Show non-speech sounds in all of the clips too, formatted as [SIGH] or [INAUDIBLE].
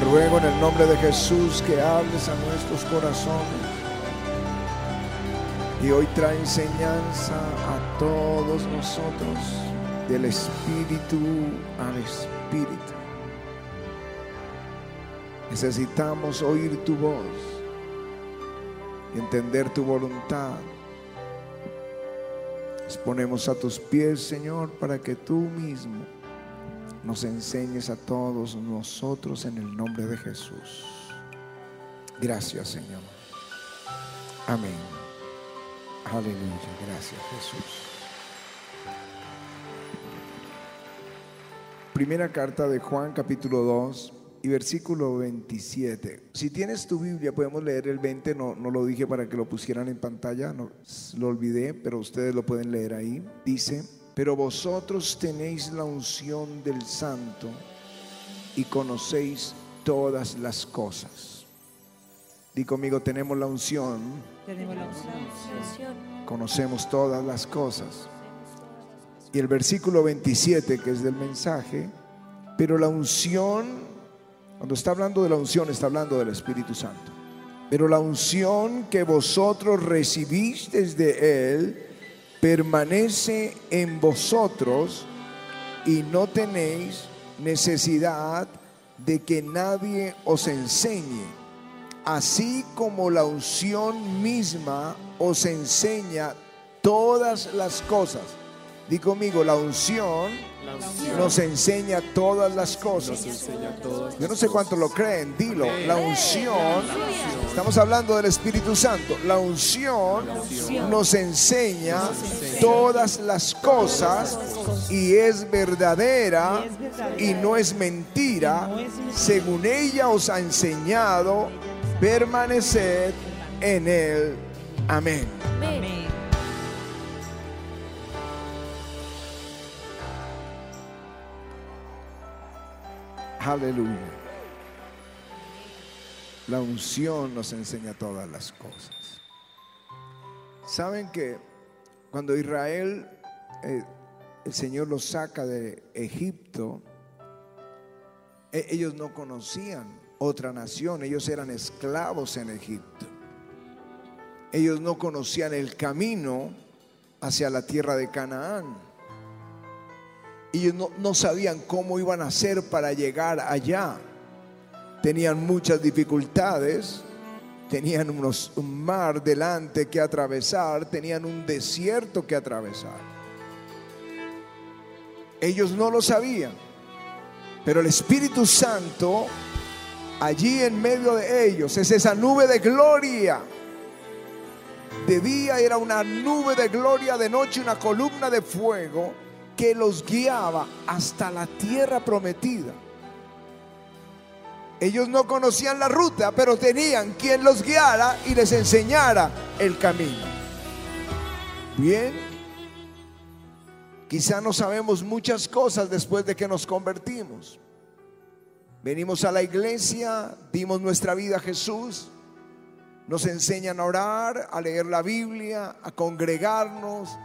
Ruego en el nombre de Jesús que hables a nuestros corazones. Y hoy trae enseñanza a todos nosotros del Espíritu al Espíritu. Necesitamos oír tu voz entender tu voluntad. Nos ponemos a tus pies, Señor, para que tú mismo nos enseñes a todos nosotros en el nombre de Jesús. Gracias, Señor. Amén. Aleluya. Gracias, Jesús. Primera carta de Juan, capítulo 2 y versículo 27. Si tienes tu Biblia, podemos leer el 20, no, no lo dije para que lo pusieran en pantalla, no, lo olvidé, pero ustedes lo pueden leer ahí. Dice, pero vosotros tenéis la unción del santo y conocéis todas las cosas. Di conmigo, tenemos la unción. Tenemos la unción. Conocemos todas las cosas. Y el versículo 27, que es del mensaje, pero la unción, cuando está hablando de la unción, está hablando del Espíritu Santo. Pero la unción que vosotros recibisteis de Él permanece en vosotros y no tenéis necesidad de que nadie os enseñe, así como la unción misma os enseña todas las cosas. Di conmigo, la unción, nos enseña todas las cosas. Yo no sé cuánto lo creen, dilo. La unción, estamos hablando del Espíritu Santo. La unción nos enseña todas las cosas y es verdadera y no es mentira. Según ella os ha enseñado, permanecer en él. Amén. Amén. Aleluya. La unción nos enseña todas las cosas. Saben que cuando Israel, eh, el Señor los saca de Egipto, e- ellos no conocían otra nación, ellos eran esclavos en Egipto. Ellos no conocían el camino hacia la tierra de Canaán. Ellos no, no sabían cómo iban a hacer para llegar allá. Tenían muchas dificultades, tenían unos, un mar delante que atravesar, tenían un desierto que atravesar. Ellos no lo sabían, pero el Espíritu Santo allí en medio de ellos es esa nube de gloria. De día era una nube de gloria, de noche una columna de fuego que los guiaba hasta la tierra prometida. Ellos no conocían la ruta, pero tenían quien los guiara y les enseñara el camino. Bien, quizá no sabemos muchas cosas después de que nos convertimos. Venimos a la iglesia, dimos nuestra vida a Jesús, nos enseñan a orar, a leer la Biblia, a congregarnos,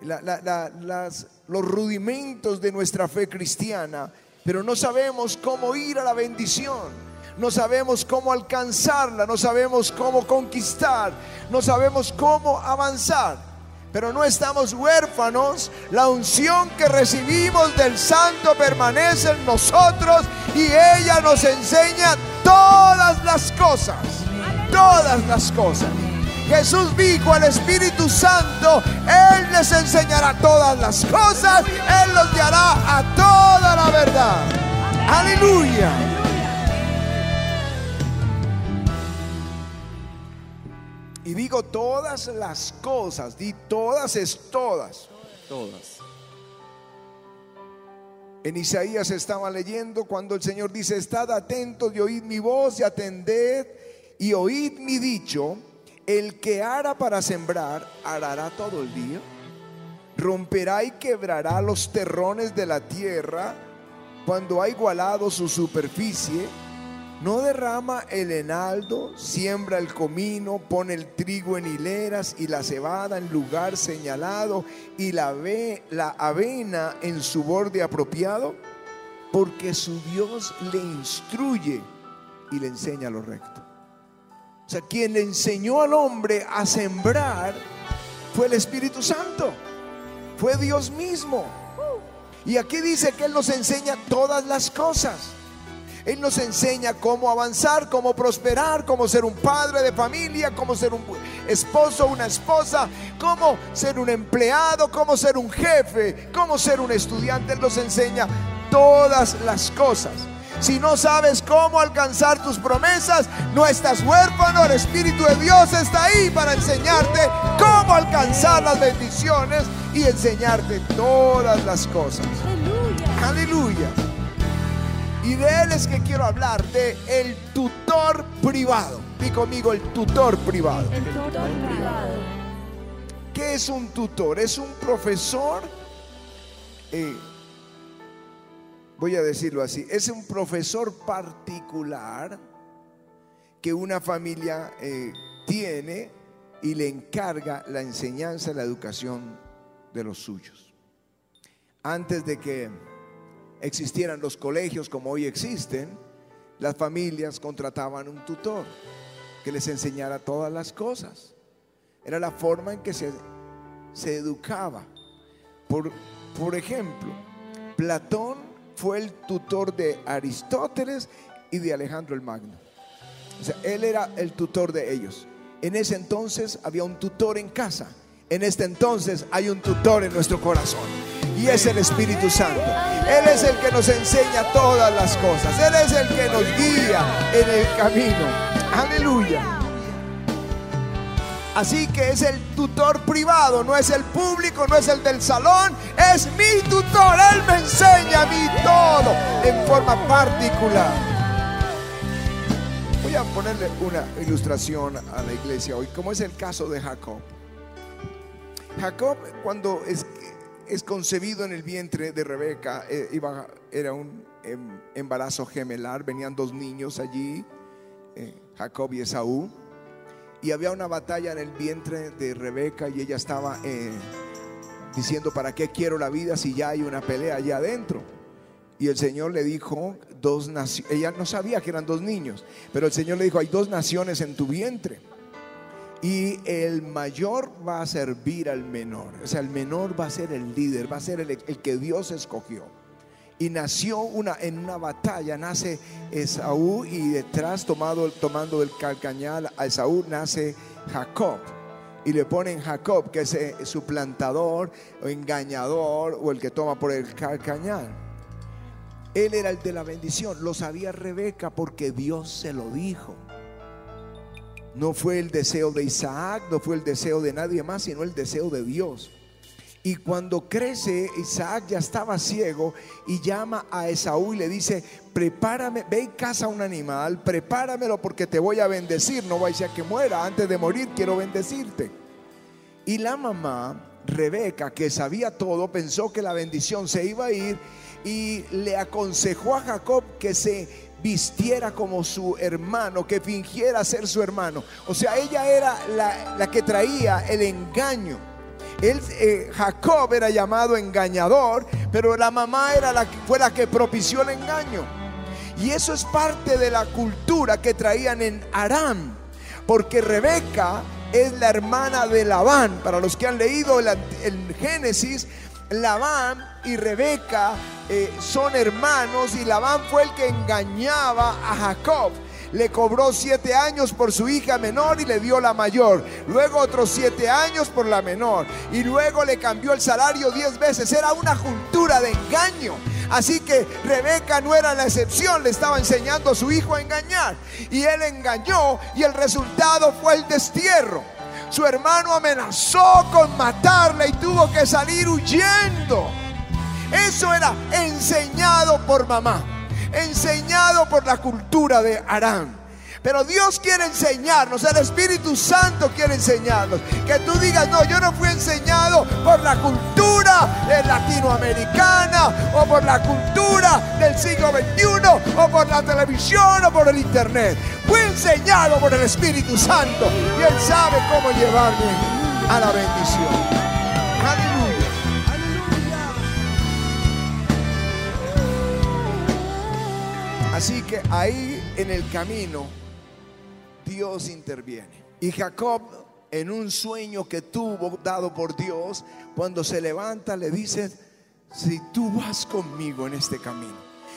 los rudimentos de nuestra fe cristiana, pero no sabemos cómo ir a la bendición, no sabemos cómo alcanzarla, no sabemos cómo conquistar, no sabemos cómo avanzar. Pero no estamos huérfanos, la unción que recibimos del Santo permanece en nosotros y ella nos enseña todas las cosas, todas las cosas. Jesús dijo al Espíritu Santo, Él les enseñará todas las cosas, Él los guiará a toda la verdad. Aleluya. Y digo todas las cosas, di todas es todas. Todas. En Isaías estaba leyendo cuando el Señor dice, estad atentos y oíd mi voz y atended y oíd mi dicho, el que ara para sembrar, arará todo el día, romperá y quebrará los terrones de la tierra cuando ha igualado su superficie, no derrama el enaldo, siembra el comino, pone el trigo en hileras y la cebada en lugar señalado y la, la avena en su borde apropiado. porque su Dios le instruye y le enseña lo recto. O sea, quien le enseñó al hombre a sembrar fue el Espíritu Santo, fue Dios mismo. Y aquí dice que Él nos enseña todas las cosas. Él nos enseña cómo avanzar, cómo prosperar, cómo ser un padre de familia, cómo ser un esposo, una esposa, cómo ser un empleado, cómo ser un jefe, cómo ser un estudiante. Él nos enseña todas las cosas. Si no sabes cómo alcanzar tus promesas, no estás huérfano, el Espíritu de Dios está ahí para enseñarte cómo alcanzar las bendiciones y enseñarte todas las cosas. Aleluya. Aleluya. Y de él es que quiero hablar, de el tutor privado. Di conmigo el tutor privado. El tutor privado. ¿Qué es un tutor? Es un profesor, eh, voy a decirlo así, es un profesor particular que una familia eh, tiene y le encarga la enseñanza, la educación de los suyos. Antes de que existieran los colegios como hoy existen, las familias contrataban un tutor que les enseñara todas las cosas. Era la forma en que se, se educaba. Por, por ejemplo, Platón fue el tutor de Aristóteles y de Alejandro el Magno. Él era el tutor de ellos. En ese entonces había un tutor en casa. En este entonces hay un tutor en nuestro corazón. Y es el Espíritu Santo. Él es el que nos enseña todas las cosas. Él es el que nos guía en el camino. Aleluya. Así que es el tutor privado, no es el público, no es el del salón, es mi tutor. Él me enseña a mí todo en forma particular. Voy a ponerle una ilustración a la iglesia hoy, como es el caso de Jacob. Jacob, cuando es, es concebido en el vientre de Rebeca, eh, iba- era un em, embarazo gemelar, venían dos niños allí, eh, Jacob y Esaú, y había una batalla en el vientre de Rebeca y ella estaba eh, diciendo, ¿para qué quiero la vida si ya hay una pelea allá adentro? Y el Señor le dijo, dos naciones, ella no sabía que eran dos niños, pero el Señor le dijo, hay dos naciones en tu vientre. Y el mayor va a servir al menor. O sea, el menor va a ser el líder, va a ser el, el que Dios escogió. Y nació una, en una batalla, nace Esaú y detrás tomado, tomando el calcañal a Esaú nace Jacob. Y le ponen Jacob, que es eh, suplantador o engañador o el que toma por el calcañal. Él era el de la bendición, lo sabía Rebeca porque Dios se lo dijo. No fue el deseo de Isaac, no fue el deseo de nadie más, sino el deseo de Dios. Y cuando crece, Isaac ya estaba ciego y llama a Esaú y le dice, prepárame, ve y caza un animal, prepáramelo porque te voy a bendecir, no vaya a que muera, antes de morir quiero bendecirte. Y la mamá, Rebeca, que sabía todo, pensó que la bendición se iba a ir y le aconsejó a Jacob que se vistiera como su hermano, que fingiera ser su hermano. O sea, ella era la, la que traía el engaño. Él, eh, Jacob era llamado engañador, pero la mamá era la fue la que propició el engaño. Y eso es parte de la cultura que traían en Aram, porque Rebeca es la hermana de Labán. Para los que han leído el, el Génesis, Labán y Rebeca eh, son hermanos y Labán fue el que engañaba a Jacob. Le cobró siete años por su hija menor y le dio la mayor. Luego otros siete años por la menor. Y luego le cambió el salario diez veces. Era una cultura de engaño. Así que Rebeca no era la excepción. Le estaba enseñando a su hijo a engañar. Y él engañó y el resultado fue el destierro. Su hermano amenazó con matarle y tuvo que salir huyendo. Eso era enseñado por mamá, enseñado por la cultura de Arán. Pero Dios quiere enseñarnos, el Espíritu Santo quiere enseñarnos. Que tú digas, no, yo no fui enseñado por la cultura latinoamericana o por la cultura del siglo XXI o por la televisión o por el internet. Fui enseñado por el Espíritu Santo y Él sabe cómo llevarme a la bendición. Así que ahí en el camino Dios interviene. Y Jacob en un sueño que tuvo dado por Dios, cuando se levanta le dice, si tú vas conmigo en este camino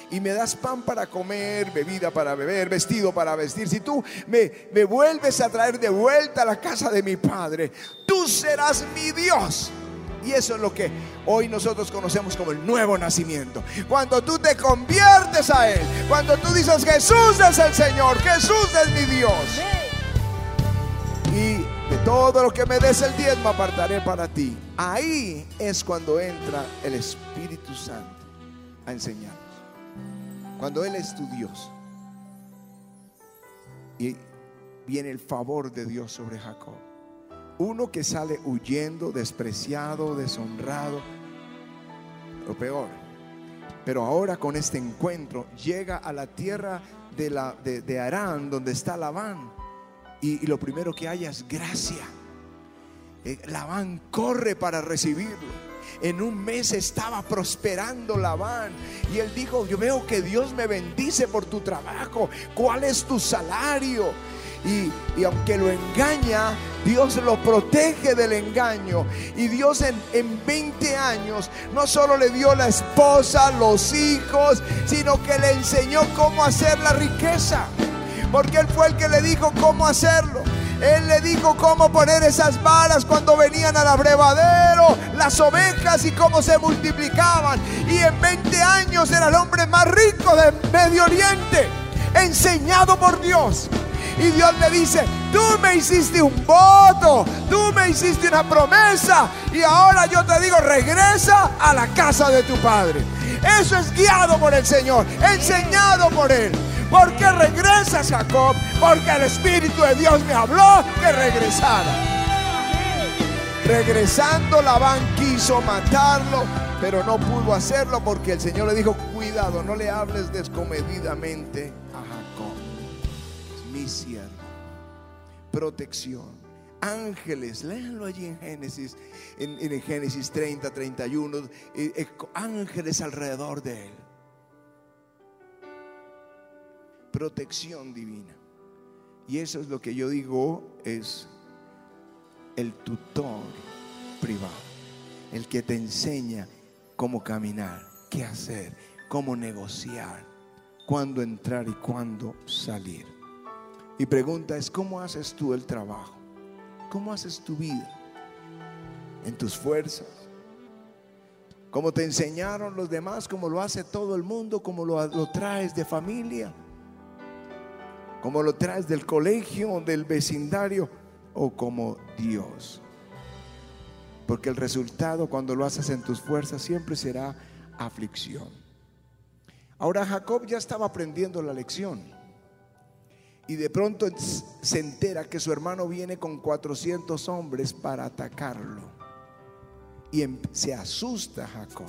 y me das pan para comer, bebida para beber, vestido para vestir, si tú me, me vuelves a traer de vuelta a la casa de mi padre, tú serás mi Dios. Y eso es lo que hoy nosotros conocemos como el nuevo nacimiento. Cuando tú te conviertes a Él, cuando tú dices Jesús es el Señor, Jesús es mi Dios. Y de todo lo que me des el diezmo apartaré para ti. Ahí es cuando entra el Espíritu Santo a enseñarnos. Cuando Él es tu Dios. Y viene el favor de Dios sobre Jacob. Uno que sale huyendo, despreciado, deshonrado, lo peor. Pero ahora con este encuentro llega a la tierra de, la, Arán, donde está Labán. Y, y lo primero que haya es gracia. Eh, Labán corre para recibirlo. En un mes estaba prosperando Labán. Y él dijo, yo veo que Dios me bendice por tu trabajo. ¿Cuál es tu salario? Y, y aunque lo engaña, Dios lo protege del engaño. Y Dios en, en 20 años no solo le dio la esposa, los hijos, sino que le enseñó cómo hacer la riqueza. Porque Él fue el que le dijo cómo hacerlo. Él le dijo cómo poner esas varas cuando venían al abrevadero, las ovejas y cómo se multiplicaban. Y en 20 años era el hombre más rico de Medio Oriente, enseñado por Dios. Y Dios le dice, tú me hiciste un voto, tú me hiciste una promesa y ahora yo te digo, regresa a la casa de tu padre. Eso es guiado por el Señor, enseñado por Él. ¿Por qué regresas, Jacob? Porque el Espíritu de Dios me habló que regresara. Regresando, Labán quiso matarlo, pero no pudo hacerlo porque el Señor le dijo, cuidado, no le hables descomedidamente siervo. Protección. Ángeles, léanlo allí en Génesis, en, en Génesis 30, 31, eh, eh, ángeles alrededor de él. Protección divina. Y eso es lo que yo digo es el tutor privado, el que te enseña cómo caminar, qué hacer, cómo negociar, cuándo entrar y cuándo salir. Y pregunta es, ¿cómo haces tú el trabajo? ¿Cómo haces tu vida? ¿En tus fuerzas? ¿Cómo te enseñaron los demás? ¿Cómo lo hace todo el mundo? ¿Cómo lo, lo traes de familia? ¿Cómo lo traes del colegio, del vecindario? ¿O como Dios? Porque el resultado cuando lo haces en tus fuerzas siempre será aflicción. Ahora Jacob ya estaba aprendiendo la lección. Y de pronto se entera que su hermano viene con 400 hombres para atacarlo. Y em- se asusta Jacob.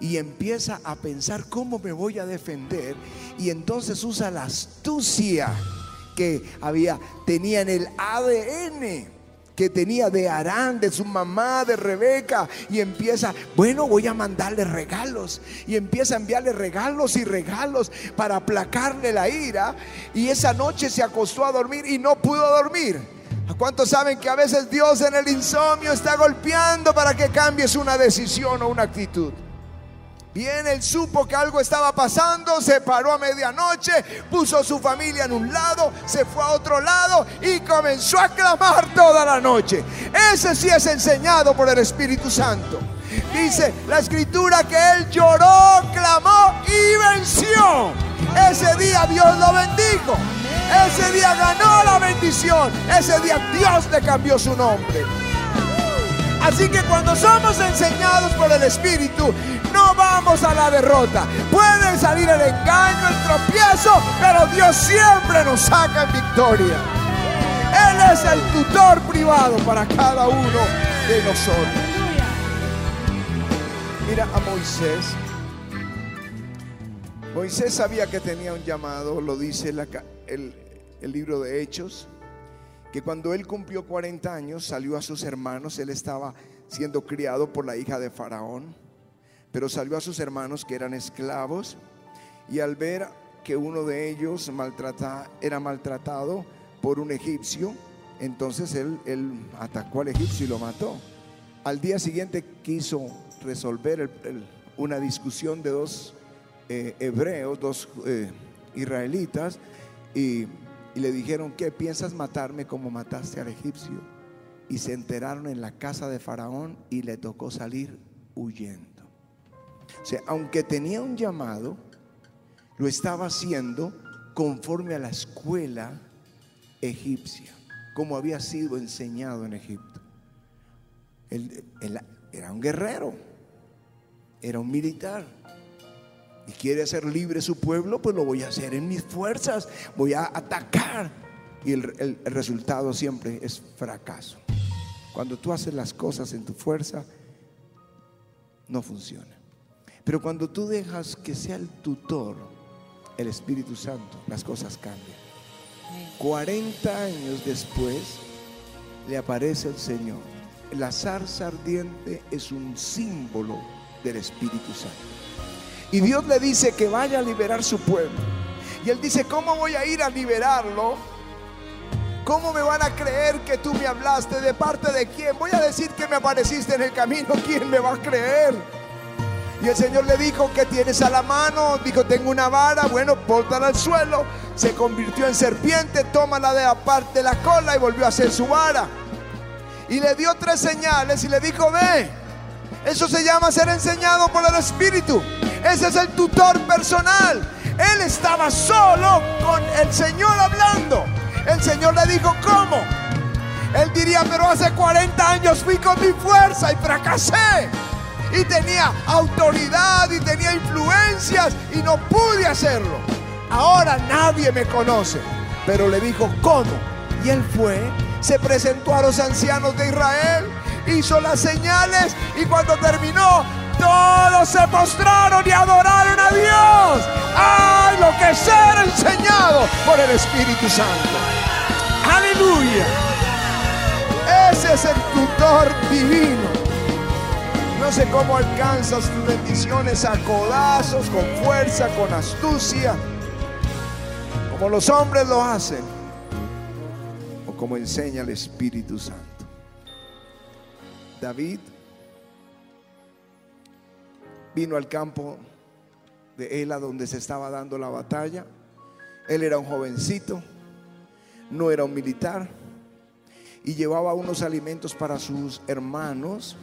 Y empieza a pensar cómo me voy a defender. Y entonces usa la astucia que había, tenía en el ADN que tenía de Arán, de su mamá, de Rebeca, y empieza, bueno, voy a mandarle regalos, y empieza a enviarle regalos y regalos para aplacarle la ira, y esa noche se acostó a dormir y no pudo dormir. ¿A ¿Cuántos saben que a veces Dios en el insomnio está golpeando para que cambies una decisión o una actitud? Bien, él supo que algo estaba pasando, se paró a medianoche, puso su familia en un lado, se fue a otro lado y comenzó a clamar toda la noche. Ese sí es enseñado por el Espíritu Santo. Dice la escritura que él lloró, clamó y venció. Ese día Dios lo bendijo. Ese día ganó la bendición. Ese día Dios le cambió su nombre. Así que cuando somos enseñados por el Espíritu, no vamos a la derrota. Puede salir el engaño, el tropiezo, pero Dios siempre nos saca en victoria. Él es el tutor privado para cada uno de nosotros. Mira a Moisés. Moisés sabía que tenía un llamado, lo dice el libro de Hechos, que cuando él cumplió 40 años salió a sus hermanos, él estaba siendo criado por la hija de Faraón, pero salió a sus hermanos que eran esclavos y al ver que uno de ellos maltrata, era maltratado por un egipcio. Entonces él, atacó al egipcio y lo mató. Al día siguiente quiso resolver una discusión de dos eh, hebreos, dos eh, israelitas, y, y le dijeron, ¿qué piensas matarme como mataste al egipcio? Y se enteraron en la casa de Faraón y le tocó salir huyendo. O sea, aunque tenía un llamado, lo estaba haciendo conforme a la escuela egipcia, como había sido enseñado en Egipto. Él, él era un guerrero, era un militar. Y quiere hacer libre su pueblo, pues lo voy a hacer en mis fuerzas, voy a atacar. Y el, el- el resultado siempre es fracaso. Cuando tú haces las cosas en tu fuerza, no funciona. Pero cuando tú dejas que sea el tutor, el Espíritu Santo, las cosas cambian. 40 años después le aparece el Señor. La zarza ardiente es un símbolo del Espíritu Santo. Y Dios le dice que vaya a liberar su pueblo. Y él dice, ¿cómo voy a ir a liberarlo? ¿Cómo me van a creer que tú me hablaste? ¿De parte de quién? Voy a decir que me apareciste en el camino. [LAUGHS] ¿Quién me va a creer? Y el Señor le dijo, ¿qué tienes a la mano? Dijo, tengo una vara. Bueno, bótala al suelo. Se convirtió en serpiente, tómala de aparte la cola y volvió a hacer su vara. Y le dio tres señales y le dijo, ve. Eso se llama ser enseñado por el Espíritu. Ese es el tutor personal. Él estaba solo con el Señor hablando. El Señor le dijo, ¿cómo? Él diría, pero hace 40 años fui con mi fuerza y fracasé. Y tenía autoridad y tenía influencias y no pude hacerlo. Ahora nadie me conoce. Pero le dijo, ¿cómo? Y él fue, se presentó a los ancianos de Israel, hizo las señales y cuando terminó, todos se postraron y adoraron a Dios. ¡Ay, lo que es ser enseñado por el Espíritu Santo! ¡Aleluya! Ese es el tutor divino. No sé cómo alcanzas tus bendiciones a codazos, con fuerza, con astucia, como los hombres lo hacen, o como enseña el Espíritu Santo. David vino al campo de Ela donde se estaba dando la batalla. Él era un jovencito, no era un militar, y llevaba unos alimentos para sus hermanos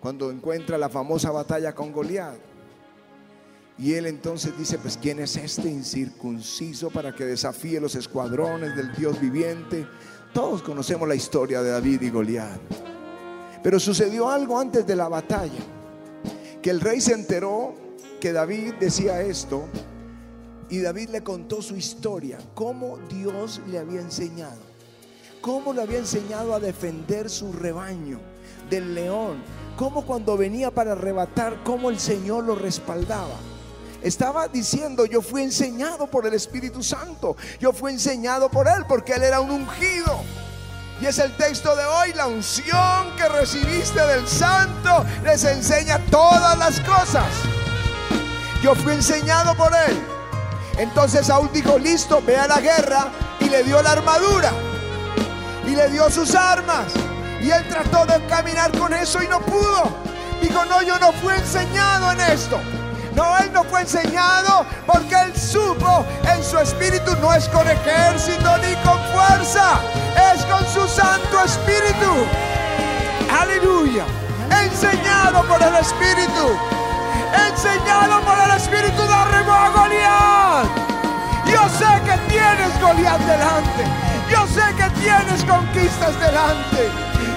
cuando encuentra la famosa batalla con Goliat. Y él entonces dice, pues ¿quién es este incircunciso para que desafíe los escuadrones del Dios viviente? Todos conocemos la historia de David y Goliat. Pero sucedió algo antes de la batalla, que el rey se enteró que David decía esto y David le contó su historia, cómo Dios le había enseñado, cómo le había enseñado a defender su rebaño del león, cómo cuando venía para arrebatar, cómo el Señor lo respaldaba. Estaba diciendo, yo fui enseñado por el Espíritu Santo, yo fui enseñado por Él porque Él era un ungido. Y es el texto de hoy, la unción que recibiste del Santo les enseña todas las cosas. Yo fui enseñado por Él. Entonces Saúl dijo, listo, ve a la guerra y le dio la armadura y le dio sus armas. Y él trató de caminar con eso y no pudo. Dijo, no, yo no fui enseñado en esto. No, él no fue enseñado porque él supo en su espíritu no es con ejército ni con fuerza, es con su Santo Espíritu. Aleluya. Enseñado por el Espíritu. Enseñado por el Espíritu derribó a Goliat. Yo sé que tienes Goliat delante. Yo sé que tienes conquistas delante.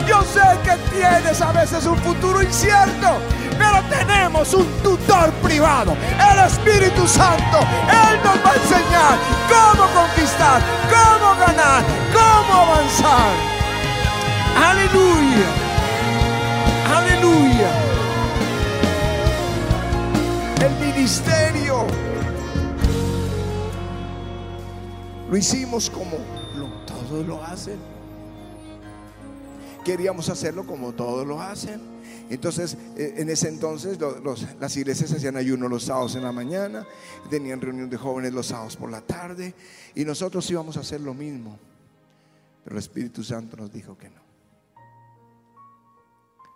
Yo sé que tienes a veces un futuro incierto, pero tenemos un tutor privado, el Espíritu Santo. Él nos va a enseñar cómo conquistar, cómo ganar, cómo avanzar. Aleluya. Aleluya. El ministerio lo hicimos como todos lo hacen. Queríamos hacerlo como todos lo hacen. Entonces, eh, en ese entonces las iglesias hacían ayuno los sábados en la mañana, tenían reunión de jóvenes los sábados por la tarde y nosotros íbamos a hacer lo mismo. Pero el Espíritu Santo nos dijo que no.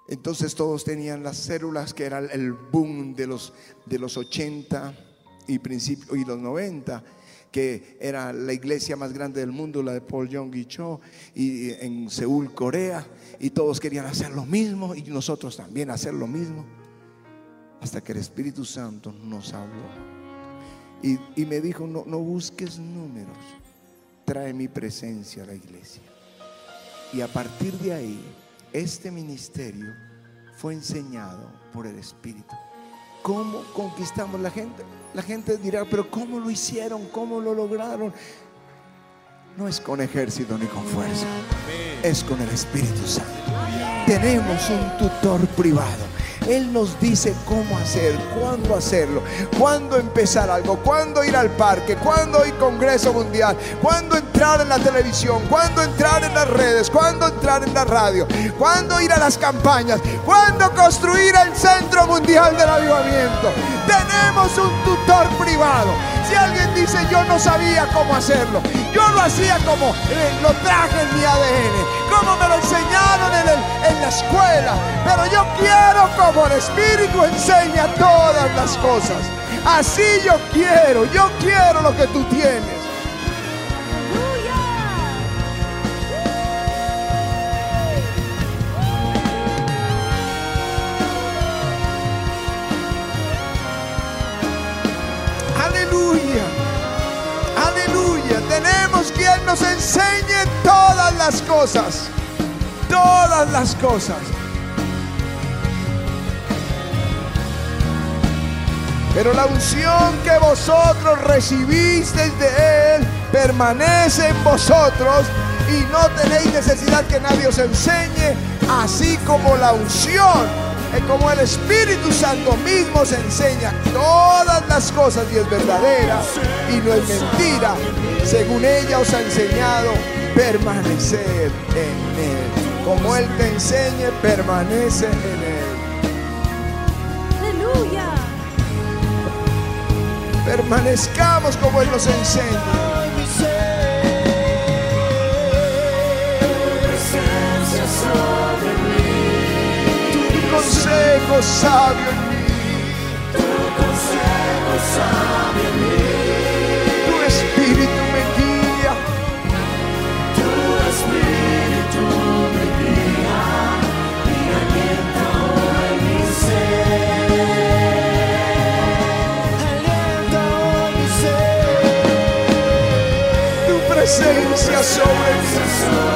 Entonces todos tenían las células que era el boom de los, de los 80 y, principio, y los 90, que era la iglesia más grande del mundo, la de Paul Yong Cho, y en Seúl, Corea, y todos querían hacer lo mismo y nosotros también hacer lo mismo, hasta que el Espíritu Santo nos habló. Y, y me dijo, no, no busques números, trae mi presencia a la iglesia. Y a partir de ahí, este ministerio fue enseñado por el Espíritu. ¿Cómo conquistamos la gente? La gente dirá, pero ¿cómo lo hicieron? ¿Cómo lo lograron? No es con ejército ni con fuerza, es con el Espíritu Santo. Tenemos un tutor privado. Él nos dice cómo hacer, cuándo hacerlo, cuándo empezar algo, cuándo ir al parque, cuándo ir Congreso Mundial, cuándo entrar en la televisión, cuándo entrar en las redes, cuándo entrar en la radio, cuándo ir a las campañas, cuándo construir el Centro Mundial del Avivamiento. Tenemos un tutor privado. Si alguien dice yo no sabía cómo hacerlo, yo lo hacía como eh, lo traje en mi ADN, como me lo enseñaron en, la escuela, pero yo quiero como el Espíritu enseña todas las cosas. Así yo quiero, yo quiero lo que tú tienes. Las cosas. Todas las cosas. Pero la unción que vosotros recibisteis de Él permanece en vosotros y no tenéis necesidad que nadie os enseñe, así como la unción, eh, como el Espíritu Santo mismo os enseña todas las cosas y es verdadera y no es mentira, según ella os ha enseñado, permanecer en Él. Como Él te enseñe, permanece en Él. Aleluya. Permanezcamos como Él nos enseña. Tu consejo sabio en mí. Tu Tu presencia sobre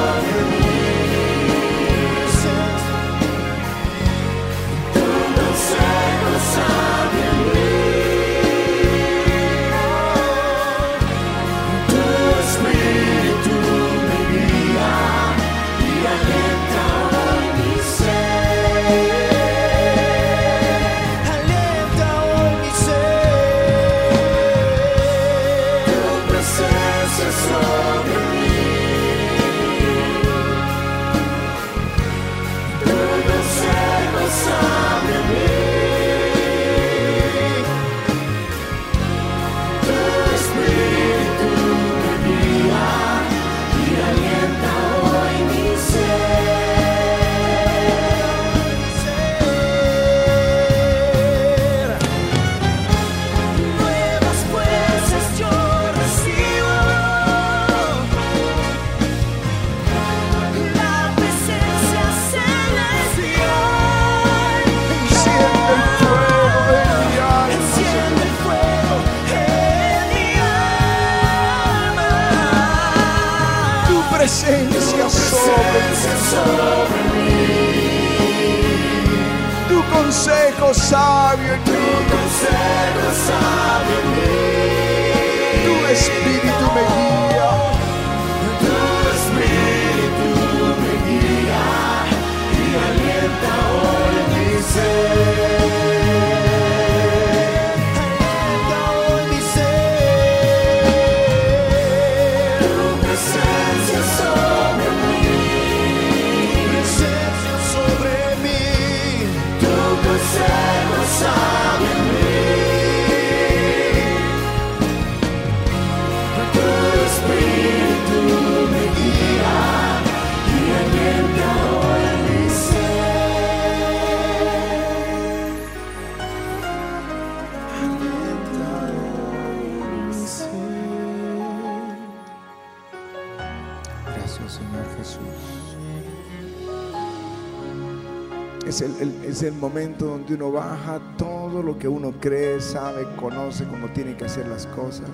donde uno baja todo lo que uno cree, sabe, conoce cómo tiene que hacer las cosas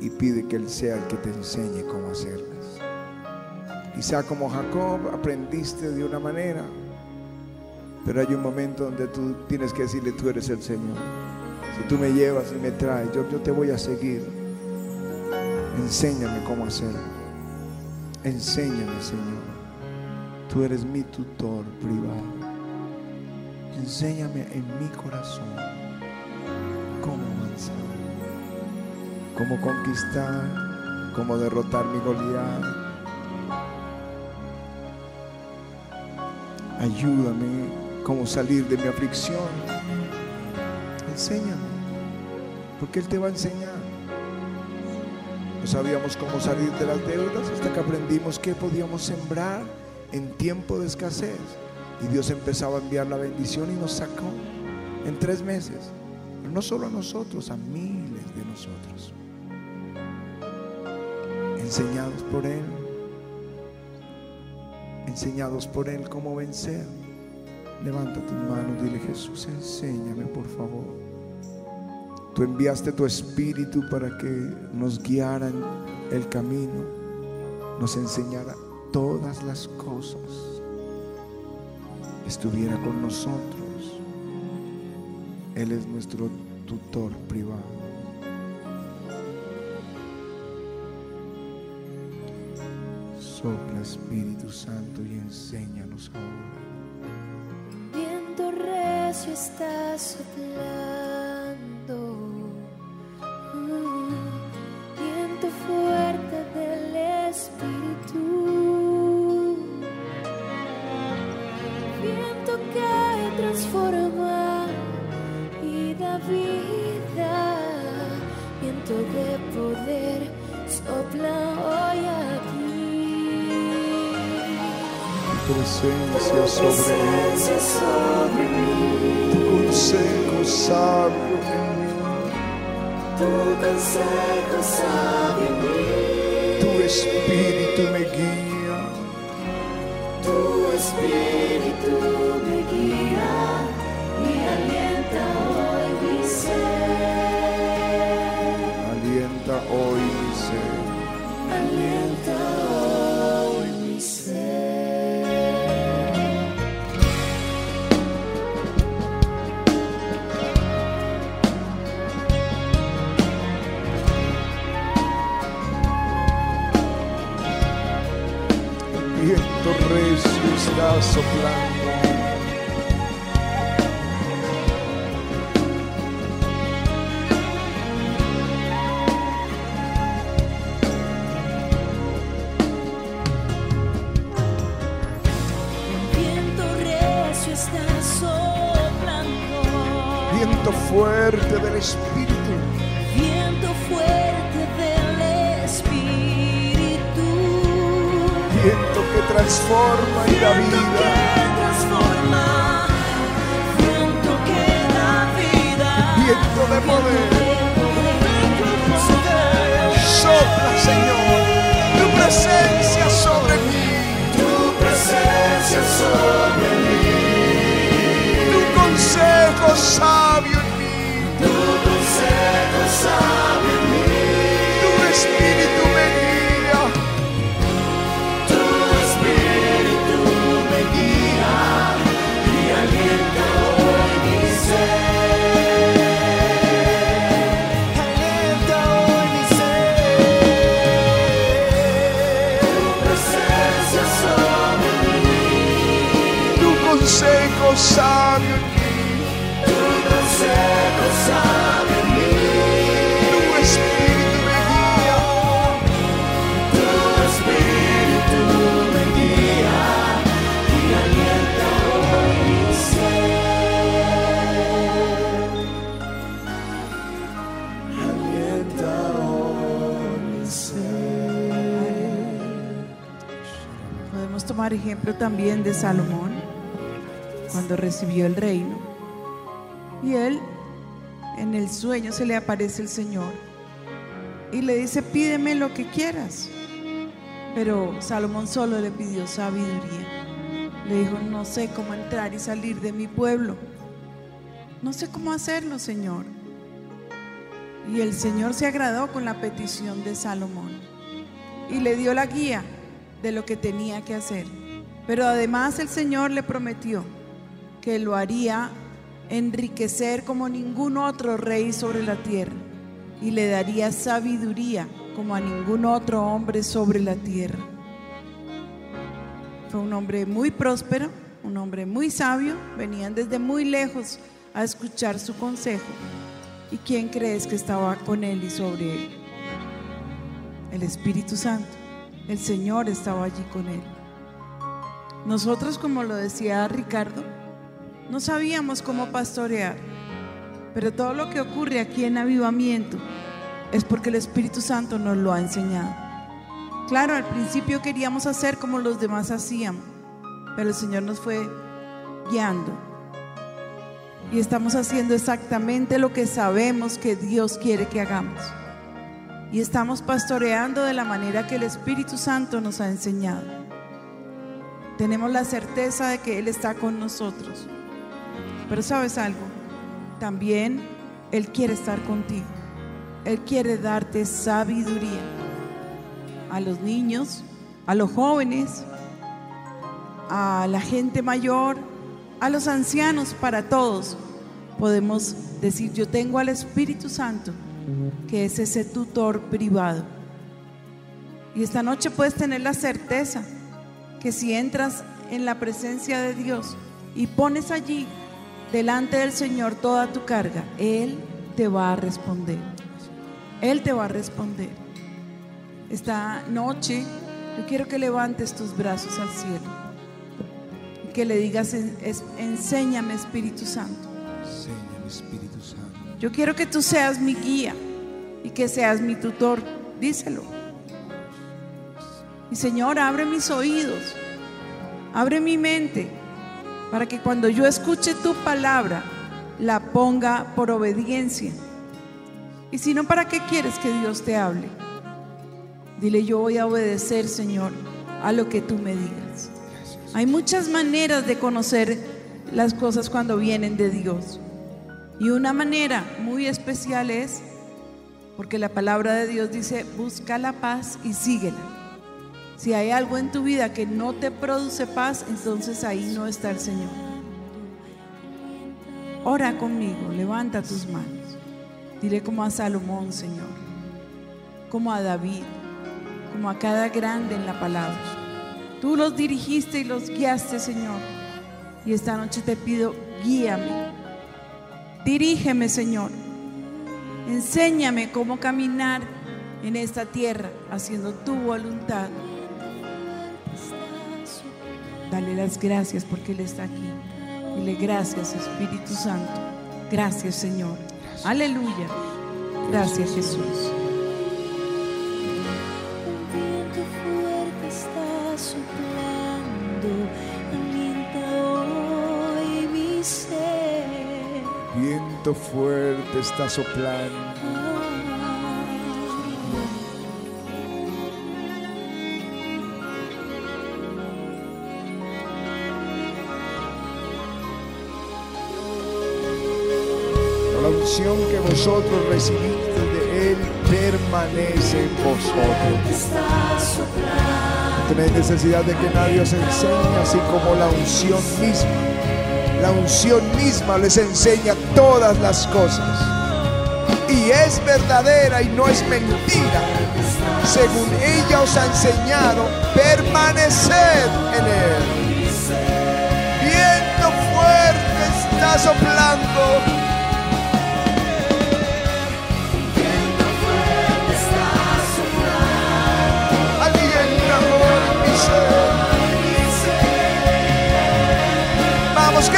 y pide que Él sea el que te enseñe cómo hacerlas. Quizá como Jacob aprendiste de una manera, pero hay un momento donde tú tienes que decirle, tú eres el Señor. Si tú me llevas y me traes, yo, yo te voy a seguir. Enséñame cómo hacerlo. Enséñame, Señor. Tú eres mi tutor privado. Enséñame en mi corazón cómo avanzar, cómo conquistar, cómo derrotar mi Goliat. Ayúdame cómo salir de mi aflicción. Enséñame, porque Él te va a enseñar. No sabíamos cómo salir de las deudas hasta que aprendimos que podíamos sembrar en tiempo de escasez. Y Dios empezaba a enviar la bendición y nos sacó en tres meses. Pero no solo a nosotros, a miles de nosotros. Enseñados por Él. Enseñados por Él cómo vencer. Levanta tus manos, dile Jesús, enséñame por favor. Tú enviaste tu espíritu para que nos guiara en el camino, nos enseñara todas las cosas, estuviera con nosotros. Él es nuestro tutor privado. Sopla Espíritu Santo y enséñanos ahora. Viento recio está soplando. Tu presencia sobre mí, Presencia sobre mí. tu consejo sabio en mí, Tu consejo sabe en mí, tu espíritu me guía. tu espíritu me guía y alienta hoy mi ser. Alienta hoy mi ser. Alienta está soplando. Viento fuerte del espíritu. Viento fuerte del Espíritu. Viento que transforma vida. Viento de poder. Señor. Tu presencia sobre mí. Tu presencia sobre mí. Tu consejo sabio también de Salomón cuando recibió el reino. Y él, en el sueño, se le aparece el Señor y le dice, pídeme lo que quieras. Pero Salomón solo le pidió sabiduría. Le dijo, no sé cómo entrar y salir de mi pueblo. No sé cómo hacerlo, Señor. Y el Señor se agradó con la petición de Salomón y le dio la guía de lo que tenía que hacer. Pero además el Señor le prometió que lo haría enriquecer como ningún otro rey sobre la tierra y le daría sabiduría como a ningún otro hombre sobre la tierra. Fue un hombre muy próspero, un hombre muy sabio, venían desde muy lejos a escuchar su consejo. ¿Y quién crees que estaba con él y sobre él? El Espíritu Santo. El Señor estaba allí con él. Nosotros, como lo decía Ricardo, no sabíamos cómo pastorear, pero todo lo que ocurre aquí en avivamiento es porque el Espíritu Santo nos lo ha enseñado. Claro, al principio queríamos hacer como los demás hacían, pero el Señor nos fue guiando. Y estamos haciendo exactamente lo que sabemos que Dios quiere que hagamos. Y estamos pastoreando de la manera que el Espíritu Santo nos ha enseñado. Tenemos la certeza de que Él está con nosotros. Pero sabes algo, también Él quiere estar contigo. Él quiere darte sabiduría a los niños, a los jóvenes, a la gente mayor, a los ancianos, para todos. Podemos decir, yo tengo al Espíritu Santo, que es ese tutor privado. Y esta noche puedes tener la certeza que si entras en la presencia de Dios y pones allí delante del Señor toda tu carga, Él te va a responder. Él te va a responder. Esta noche yo quiero que levantes tus brazos al cielo y que le digas, enséñame Espíritu Santo. Enséñame Espíritu Santo. Yo quiero que tú seas mi guía y que seas mi tutor. Díselo. Y Señor, abre mis oídos, abre mi mente para que cuando yo escuche tu palabra, la ponga por obediencia. Y si no, ¿para qué quieres que Dios te hable? Dile, yo voy a obedecer, Señor, a lo que tú me digas. Hay muchas maneras de conocer las cosas cuando vienen de Dios. Y una manera muy especial es, porque la palabra de Dios dice, busca la paz y síguela. Si hay algo en tu vida que no te produce paz, entonces ahí no está el Señor. Ora conmigo, levanta tus manos. Dile como a Salomón, Señor, como a David, como a cada grande en la palabra. Tú los dirigiste y los guiaste, Señor. Y esta noche te pido, guíame. Dirígeme, Señor. Enséñame cómo caminar en esta tierra haciendo tu voluntad. Dale las gracias porque Él está aquí. Dile gracias Espíritu Santo. Gracias Señor. Aleluya. Gracias Jesús. Un viento fuerte está soplando, unción que vosotros recibiste de Él permanece en vosotros. No tenéis necesidad de que nadie os enseñe, así como la unción misma. La unción misma les enseña todas las cosas. Y es verdadera y no es mentira. Según ella os ha enseñado, permaneced en Él. Viento fuerte está soplando.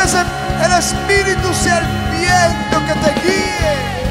Ese- el Espíritu sea el viento que te guíe.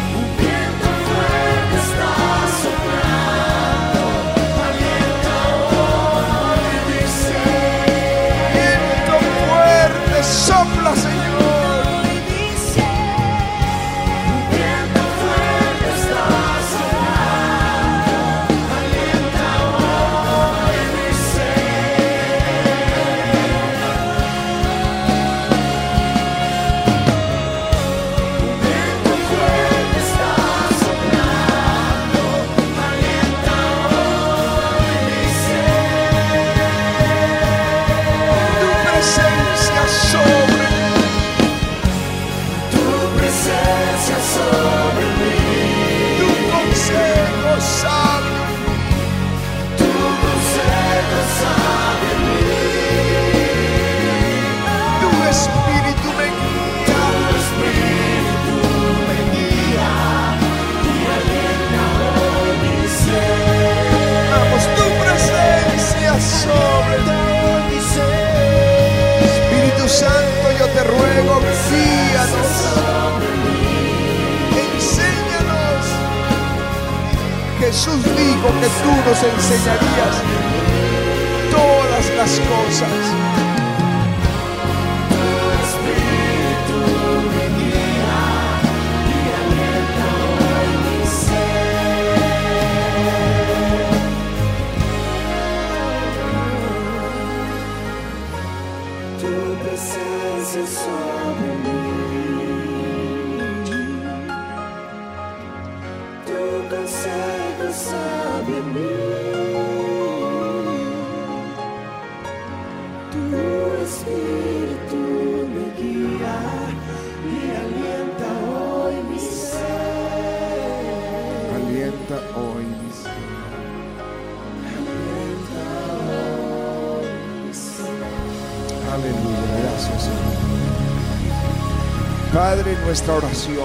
Nuestra oración,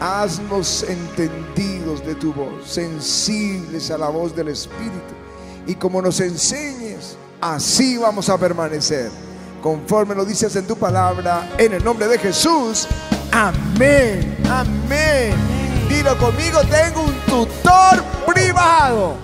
haznos entendidos de tu voz, sensibles a la voz del Espíritu. Y como nos enseñes, así vamos a permanecer. Conforme lo dices en tu palabra, en el nombre de Jesús. Amén, amén. Dilo conmigo, tengo un tutor privado.